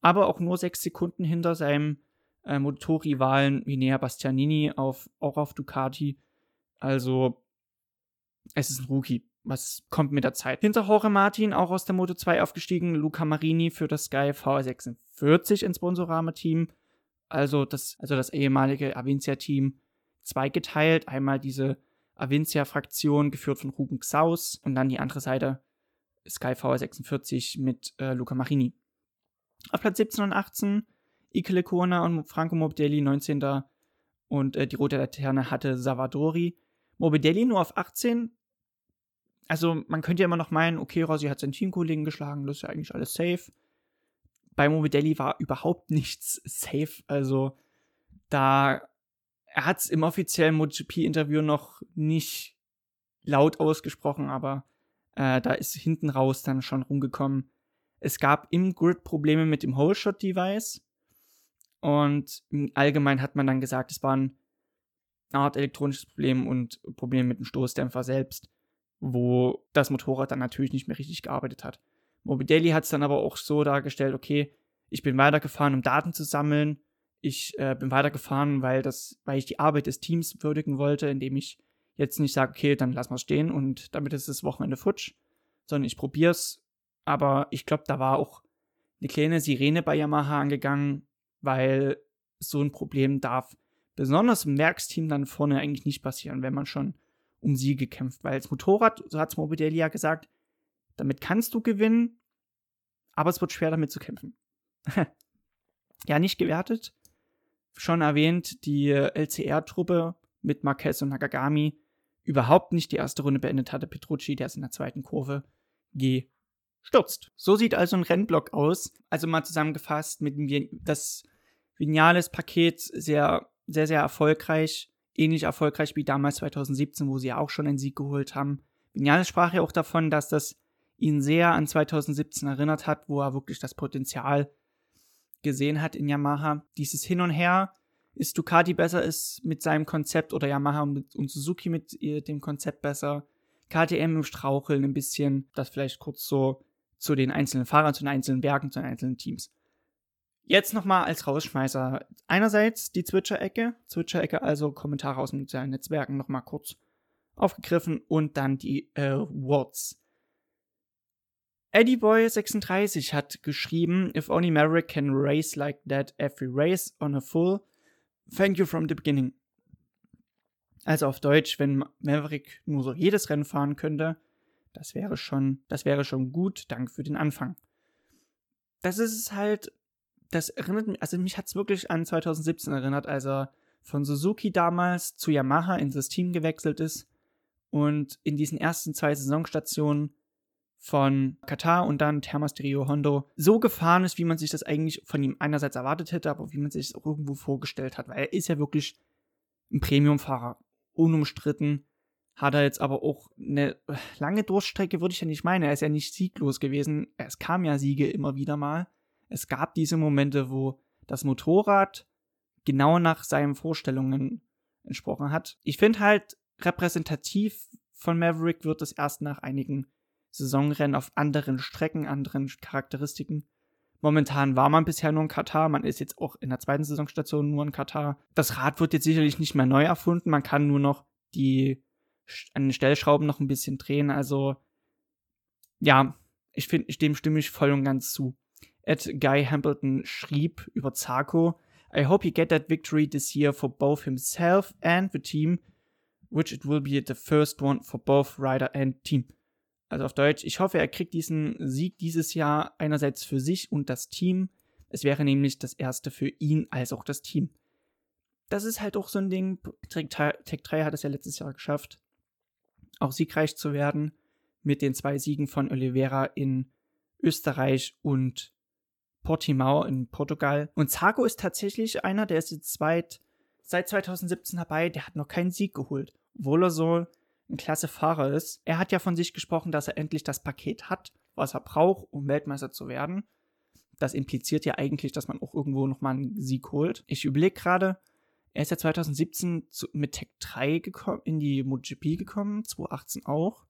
Aber auch nur sechs Sekunden hinter seinem äh, Motorrivalen Vinea Bastianini auf, auch auf Ducati. Also, es ist ein Rookie. Was kommt mit der Zeit? Hinter Jorge Martin, auch aus der Moto 2 aufgestiegen, Luca Marini für das Sky VR46 ins Sponsorama-Team. Also das, also das ehemalige Avincia-Team zweigeteilt. Einmal diese Avincia-Fraktion, geführt von Ruben Xaus, und dann die andere Seite Sky VR46 mit äh, Luca Marini. Auf Platz 17 und 18 Ike Lecona und Franco Morbidelli 19. Und äh, die rote Laterne hatte Savadori. Morbidelli nur auf 18. Also man könnte ja immer noch meinen, okay, Rossi hat seinen Teamkollegen geschlagen, das ist ja eigentlich alles safe. Bei Morbidelli war überhaupt nichts safe. Also da, er hat es im offiziellen MotoGP-Interview noch nicht laut ausgesprochen, aber äh, da ist hinten raus dann schon rumgekommen. Es gab im Grid Probleme mit dem Whole-Shot-Device. Und allgemein hat man dann gesagt, es war ein Art elektronisches Problem und Probleme mit dem Stoßdämpfer selbst, wo das Motorrad dann natürlich nicht mehr richtig gearbeitet hat. Morbidelli hat es dann aber auch so dargestellt, okay, ich bin weitergefahren, um Daten zu sammeln. Ich äh, bin weitergefahren, weil das, weil ich die Arbeit des Teams würdigen wollte, indem ich jetzt nicht sage, okay, dann lass mal stehen und damit ist das Wochenende futsch, sondern ich probiere es. Aber ich glaube, da war auch eine kleine Sirene bei Yamaha angegangen, weil so ein Problem darf besonders im Werksteam dann vorne eigentlich nicht passieren, wenn man schon um Siege kämpft. Weil als Motorrad, so hat es Morbidelli ja gesagt, damit kannst du gewinnen, aber es wird schwer damit zu kämpfen. ja, nicht gewertet. Schon erwähnt, die LCR-Truppe mit Marquez und Nakagami überhaupt nicht die erste Runde beendet hatte. Petrucci, der ist in der zweiten Kurve gestürzt. So sieht also ein Rennblock aus. Also mal zusammengefasst, mit dem das Vinales Paket sehr, sehr, sehr erfolgreich. Ähnlich erfolgreich wie damals 2017, wo sie ja auch schon einen Sieg geholt haben. Vinales sprach ja auch davon, dass das ihn sehr an 2017 erinnert hat, wo er wirklich das Potenzial gesehen hat in Yamaha. Dieses Hin und Her, ist Ducati besser ist mit seinem Konzept oder Yamaha und, Suzuki mit dem Konzept besser. KTM im Straucheln ein bisschen, das vielleicht kurz so zu den einzelnen Fahrern, zu den einzelnen Bergen, zu den einzelnen Teams. Jetzt nochmal als Rausschmeißer. Einerseits die Twitcher-Ecke. Twitcher-Ecke, also Kommentare aus den sozialen Netzwerken nochmal kurz aufgegriffen und dann die Words. EddieBoy36 hat geschrieben, If only Maverick can race like that every race on a full, thank you from the beginning. Also auf Deutsch, wenn Maverick nur so jedes Rennen fahren könnte, das wäre schon, das wäre schon gut. Danke für den Anfang. Das ist es halt das erinnert mich, also mich hat es wirklich an 2017 erinnert, als er von Suzuki damals zu Yamaha in das Team gewechselt ist und in diesen ersten zwei Saisonstationen von Katar und dann Thermasterio Hondo so gefahren ist, wie man sich das eigentlich von ihm einerseits erwartet hätte, aber wie man sich es auch irgendwo vorgestellt hat, weil er ist ja wirklich ein Premiumfahrer, unumstritten. Hat er jetzt aber auch eine lange Durchstrecke, würde ich ja nicht meinen. Er ist ja nicht sieglos gewesen. Es kam ja Siege immer wieder mal es gab diese Momente, wo das Motorrad genau nach seinen Vorstellungen entsprochen hat. Ich finde halt, repräsentativ von Maverick wird es erst nach einigen Saisonrennen auf anderen Strecken, anderen Charakteristiken. Momentan war man bisher nur in Katar, man ist jetzt auch in der zweiten Saisonstation nur in Katar. Das Rad wird jetzt sicherlich nicht mehr neu erfunden, man kann nur noch die an den Stellschrauben noch ein bisschen drehen. Also ja, ich finde, dem stimme ich voll und ganz zu. Ed Guy Hambleton schrieb über Zarko, I hope he get that victory this year for both himself and the team, which it will be the first one for both Rider and Team. Also auf Deutsch, ich hoffe, er kriegt diesen Sieg dieses Jahr einerseits für sich und das Team. Es wäre nämlich das erste für ihn als auch das Team. Das ist halt auch so ein Ding. Tech 3 hat es ja letztes Jahr geschafft, auch siegreich zu werden mit den zwei Siegen von Oliveira in Österreich und Portimao in Portugal. Und Zago ist tatsächlich einer, der ist jetzt zweit, seit 2017 dabei, der hat noch keinen Sieg geholt. Obwohl er so ein klasse Fahrer ist. Er hat ja von sich gesprochen, dass er endlich das Paket hat, was er braucht, um Weltmeister zu werden. Das impliziert ja eigentlich, dass man auch irgendwo nochmal einen Sieg holt. Ich überlege gerade, er ist ja 2017 zu, mit Tech 3 gekommen, in die MotoGP gekommen, 2018 auch.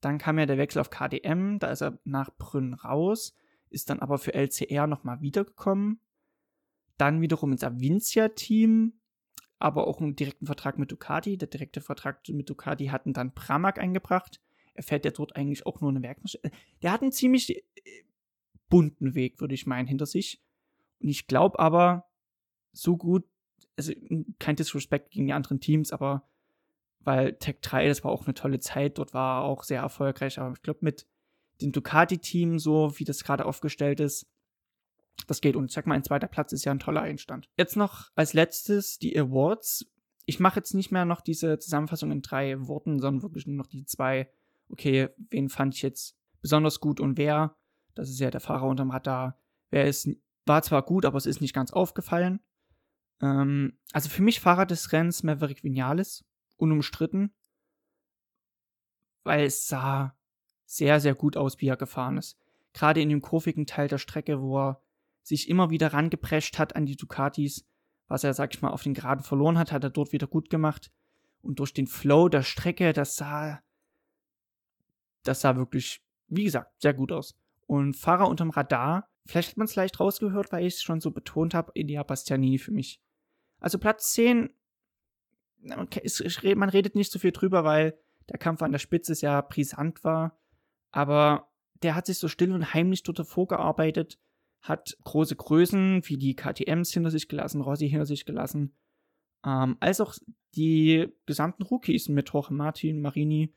Dann kam ja der Wechsel auf KDM, da ist er nach Brünn raus, ist dann aber für LCR nochmal wiedergekommen. Dann wiederum ins Avincia-Team, aber auch einen direkten Vertrag mit Ducati. Der direkte Vertrag mit Ducati hatten dann Pramac eingebracht. Er fährt ja dort eigentlich auch nur eine Werkmaschine. Der hat einen ziemlich äh, bunten Weg, würde ich meinen, hinter sich. Und ich glaube aber, so gut, also kein Disrespect gegen die anderen Teams, aber weil Tech 3, das war auch eine tolle Zeit, dort war er auch sehr erfolgreich, aber ich glaube mit dem Ducati-Team, so wie das gerade aufgestellt ist, das geht. Und sag mal, ein zweiter Platz ist ja ein toller Einstand. Jetzt noch als letztes die Awards. Ich mache jetzt nicht mehr noch diese Zusammenfassung in drei Worten, sondern wirklich nur noch die zwei. Okay, wen fand ich jetzt besonders gut und wer? Das ist ja der Fahrer unterm Radar. Wer ist, war zwar gut, aber es ist nicht ganz aufgefallen. Ähm, also für mich Fahrer des Rennens Maverick Vinales, unumstritten, weil es sah sehr, sehr gut aus, wie er gefahren ist. Gerade in dem kurvigen Teil der Strecke, wo er sich immer wieder rangeprescht hat an die Ducatis, was er, sag ich mal, auf den Geraden verloren hat, hat er dort wieder gut gemacht. Und durch den Flow der Strecke, das sah, das sah wirklich, wie gesagt, sehr gut aus. Und Fahrer unterm Radar, vielleicht hat man es leicht rausgehört, weil ich es schon so betont habe, Elia Bastianini für mich. Also Platz 10, man redet nicht so viel drüber, weil der Kampf an der Spitze sehr brisant war. Aber der hat sich so still und heimlich dort vorgearbeitet hat große Größen wie die KTMs hinter sich gelassen, Rossi hinter sich gelassen, ähm, als auch die gesamten Rookies mit Jorge Martin, Marini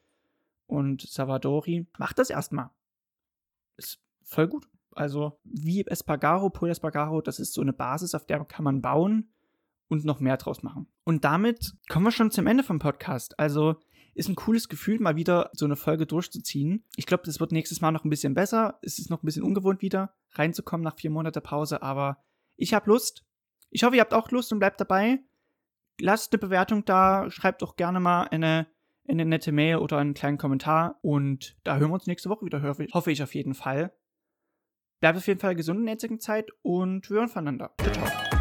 und Savadori. Macht das erstmal. Ist voll gut. Also wie Espargaro, Paul Espargaro, das ist so eine Basis, auf der kann man bauen und noch mehr draus machen. Und damit kommen wir schon zum Ende vom Podcast. Also ist ein cooles Gefühl, mal wieder so eine Folge durchzuziehen. Ich glaube, das wird nächstes Mal noch ein bisschen besser. Es ist noch ein bisschen ungewohnt wieder, reinzukommen nach vier Monate Pause, aber ich habe Lust. Ich hoffe, ihr habt auch Lust und bleibt dabei. Lasst eine Bewertung da, schreibt auch gerne mal eine, eine nette Mail oder einen kleinen Kommentar und da hören wir uns nächste Woche wieder, hoffe ich auf jeden Fall. Bleibt auf jeden Fall gesund in der jetzigen Zeit und wir hören voneinander. Ciao.